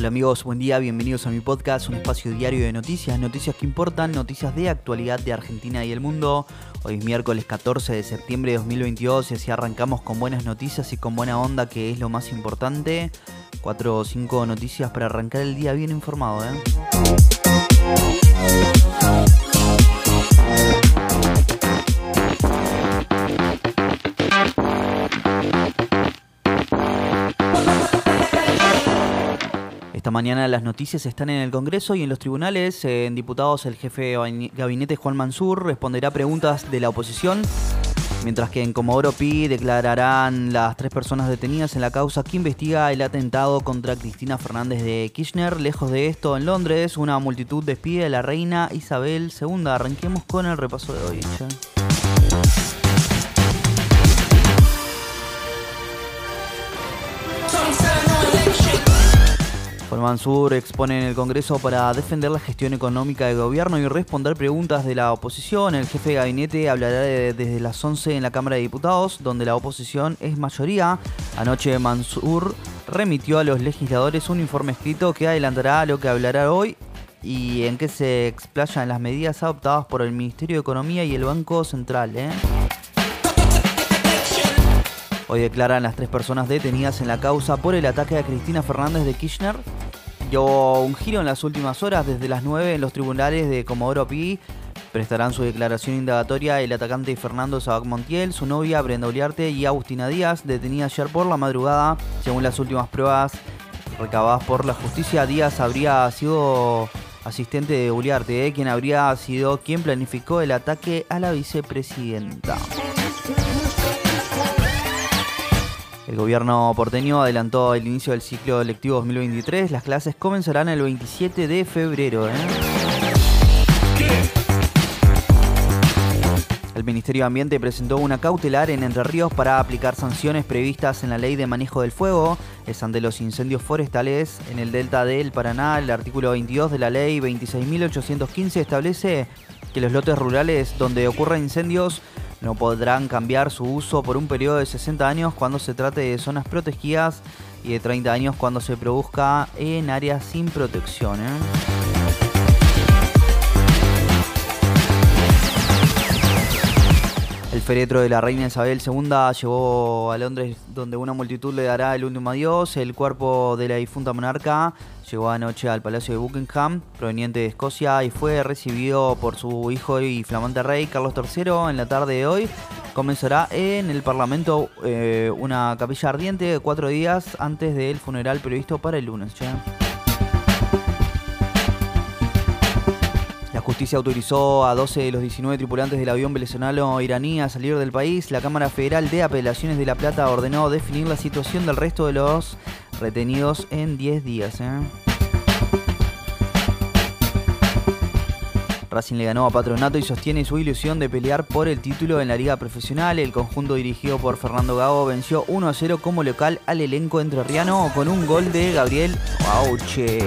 Hola amigos, buen día, bienvenidos a mi podcast, un espacio diario de noticias, noticias que importan, noticias de actualidad de Argentina y el mundo. Hoy es miércoles 14 de septiembre de 2022 y así arrancamos con buenas noticias y con buena onda que es lo más importante. Cuatro o cinco noticias para arrancar el día bien informado, ¿eh? Mañana las noticias están en el Congreso y en los tribunales. En diputados, el jefe de gabinete Juan Mansur responderá preguntas de la oposición, mientras que en Comodoro Pi declararán las tres personas detenidas en la causa que investiga el atentado contra Cristina Fernández de Kirchner. Lejos de esto, en Londres, una multitud despide a la reina Isabel II. Arranquemos con el repaso de hoy. Mansur expone en el Congreso para defender la gestión económica del gobierno y responder preguntas de la oposición. El jefe de gabinete hablará desde las 11 en la Cámara de Diputados, donde la oposición es mayoría. Anoche Mansur remitió a los legisladores un informe escrito que adelantará lo que hablará hoy y en que se explayan las medidas adoptadas por el Ministerio de Economía y el Banco Central. ¿eh? Hoy declaran las tres personas detenidas en la causa por el ataque a Cristina Fernández de Kirchner. Dio un giro en las últimas horas. Desde las 9 en los tribunales de Comodoro Pi prestarán su declaración indagatoria el atacante Fernando Sabac Montiel, su novia Brenda Uliarte y Agustina Díaz, detenida ayer por la madrugada. Según las últimas pruebas recabadas por la justicia, Díaz habría sido asistente de Uliarte, eh, quien habría sido quien planificó el ataque a la vicepresidenta. El gobierno porteño adelantó el inicio del ciclo lectivo 2023. Las clases comenzarán el 27 de febrero. ¿eh? El Ministerio de Ambiente presentó una cautelar en Entre Ríos para aplicar sanciones previstas en la Ley de Manejo del Fuego. Es ante los incendios forestales en el delta del Paraná. El artículo 22 de la Ley 26.815 establece que los lotes rurales donde ocurran incendios no podrán cambiar su uso por un periodo de 60 años cuando se trate de zonas protegidas y de 30 años cuando se produzca en áreas sin protección. ¿eh? Féretro de la reina Isabel II llevó a Londres donde una multitud le dará el último adiós. El cuerpo de la difunta monarca llegó anoche al Palacio de Buckingham, proveniente de Escocia, y fue recibido por su hijo y flamante rey Carlos III en la tarde de hoy. Comenzará en el Parlamento eh, una capilla ardiente cuatro días antes del funeral previsto para el lunes. Justicia autorizó a 12 de los 19 tripulantes del avión venezolano iraní a salir del país. La Cámara Federal de Apelaciones de La Plata ordenó definir la situación del resto de los retenidos en 10 días. ¿eh? Racing le ganó a Patronato y sostiene su ilusión de pelear por el título en la liga profesional. El conjunto dirigido por Fernando Gago venció 1 a 0 como local al elenco entrerriano con un gol de Gabriel Auche.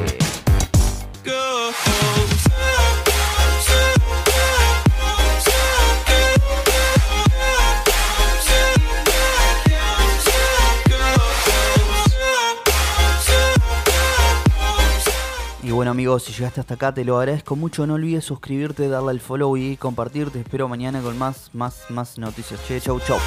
Y bueno amigos, si llegaste hasta acá te lo agradezco mucho. No olvides suscribirte, darle al follow y compartir. Te espero mañana con más, más, más noticias. Che, chau, chau.